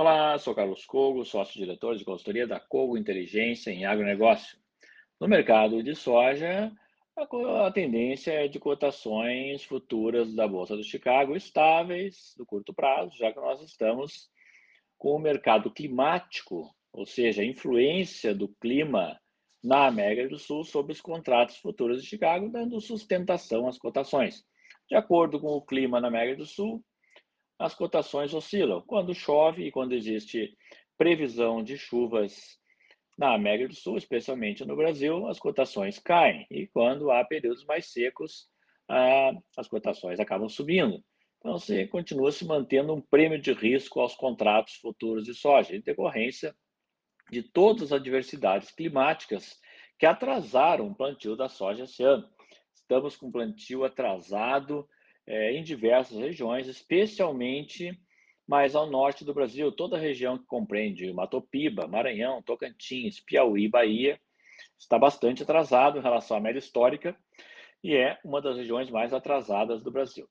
Olá, sou Carlos Cogo, sócio-diretor de consultoria da Cogo Inteligência em Agronegócio. No mercado de soja, a tendência é de cotações futuras da Bolsa do Chicago estáveis no curto prazo, já que nós estamos com o mercado climático, ou seja, a influência do clima na América do Sul sobre os contratos futuros de Chicago, dando sustentação às cotações. De acordo com o clima na América do Sul, as cotações oscilam. Quando chove e quando existe previsão de chuvas na América do Sul, especialmente no Brasil, as cotações caem. E quando há períodos mais secos, as cotações acabam subindo. Então, você continua se mantendo um prêmio de risco aos contratos futuros de soja, em decorrência de todas as adversidades climáticas que atrasaram o plantio da soja esse ano. Estamos com plantio atrasado eh, em diversas regiões, especialmente mais ao norte do Brasil, toda a região que compreende Matopiba, Maranhão, Tocantins, Piauí, Bahia, está bastante atrasado em relação à média histórica e é uma das regiões mais atrasadas do Brasil.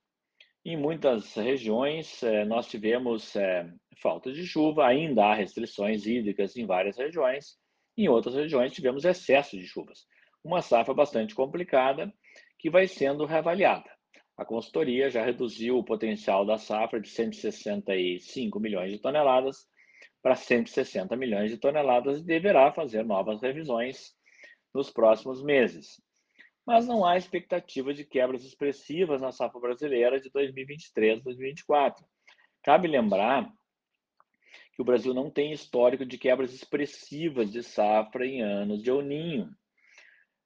Em muitas regiões, eh, nós tivemos eh, falta de chuva, ainda há restrições hídricas em várias regiões, em outras regiões tivemos excesso de chuvas. Uma safra bastante complicada que vai sendo reavaliada. A consultoria já reduziu o potencial da safra de 165 milhões de toneladas para 160 milhões de toneladas e deverá fazer novas revisões nos próximos meses. Mas não há expectativa de quebras expressivas na safra brasileira de 2023-2024. Cabe lembrar que o Brasil não tem histórico de quebras expressivas de safra em anos de El Ninho.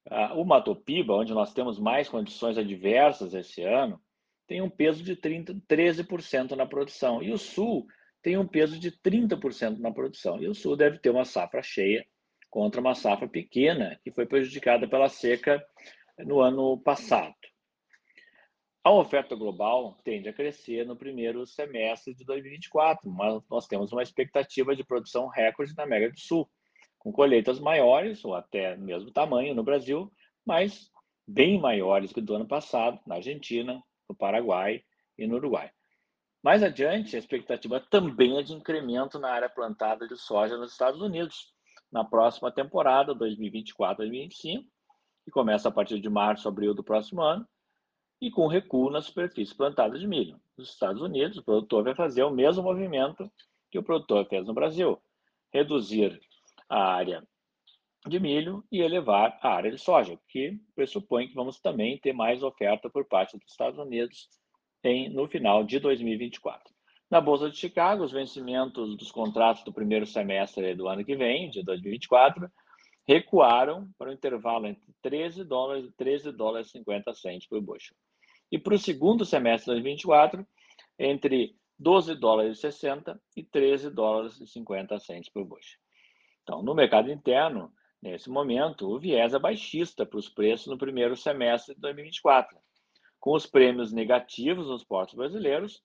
Ah, o Matopiba, onde nós temos mais condições adversas esse ano, tem um peso de 30, 13% na produção. E o Sul tem um peso de 30% na produção. E o Sul deve ter uma safra cheia contra uma safra pequena, que foi prejudicada pela seca no ano passado. A oferta global tende a crescer no primeiro semestre de 2024, mas nós temos uma expectativa de produção recorde na América do Sul, com colheitas maiores, ou até mesmo tamanho no Brasil, mas bem maiores que do ano passado, na Argentina, no Paraguai e no Uruguai. Mais adiante, a expectativa também é de incremento na área plantada de soja nos Estados Unidos, na próxima temporada, 2024-2025, que começa a partir de março, abril do próximo ano, e com recuo nas superfícies plantadas de milho. Nos Estados Unidos, o produtor vai fazer o mesmo movimento que o produtor fez no Brasil: reduzir a área de milho e elevar a área de soja, que pressupõe que vamos também ter mais oferta por parte dos Estados Unidos em, no final de 2024. Na Bolsa de Chicago, os vencimentos dos contratos do primeiro semestre do ano que vem, de 2024, recuaram para o intervalo entre 13 dólares e 13 dólares e 50 centos por bushel. E para o segundo semestre de 2024, entre 12 dólares e 60 e 13 dólares e 50 centos por bushel. Então, no mercado interno, nesse momento, o viés é baixista para os preços no primeiro semestre de 2024, com os prêmios negativos nos portos brasileiros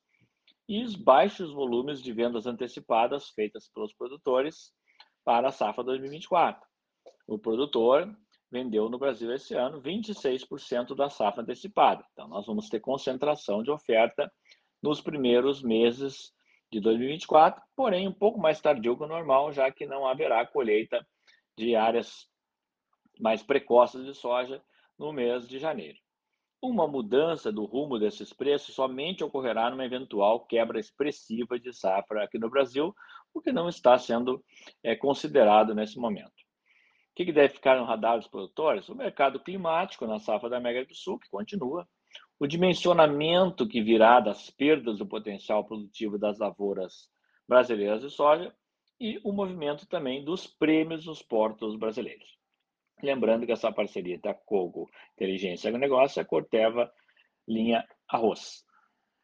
e os baixos volumes de vendas antecipadas feitas pelos produtores para a safra 2024. O produtor vendeu no Brasil esse ano 26% da safra antecipada. Então, nós vamos ter concentração de oferta nos primeiros meses de 2024, porém um pouco mais tardio que o normal, já que não haverá colheita de áreas mais precoces de soja no mês de janeiro. Uma mudança do rumo desses preços somente ocorrerá numa eventual quebra expressiva de safra aqui no Brasil, o que não está sendo é, considerado nesse momento. O que, que deve ficar no radar dos produtores? O mercado climático na safra da América do Sul, que continua, o dimensionamento que virá das perdas do potencial produtivo das lavouras brasileiras de soja e o movimento também dos prêmios nos portos brasileiros. Lembrando que essa parceria da Cogo Inteligência Agronegócio é Corteva Linha Arroz.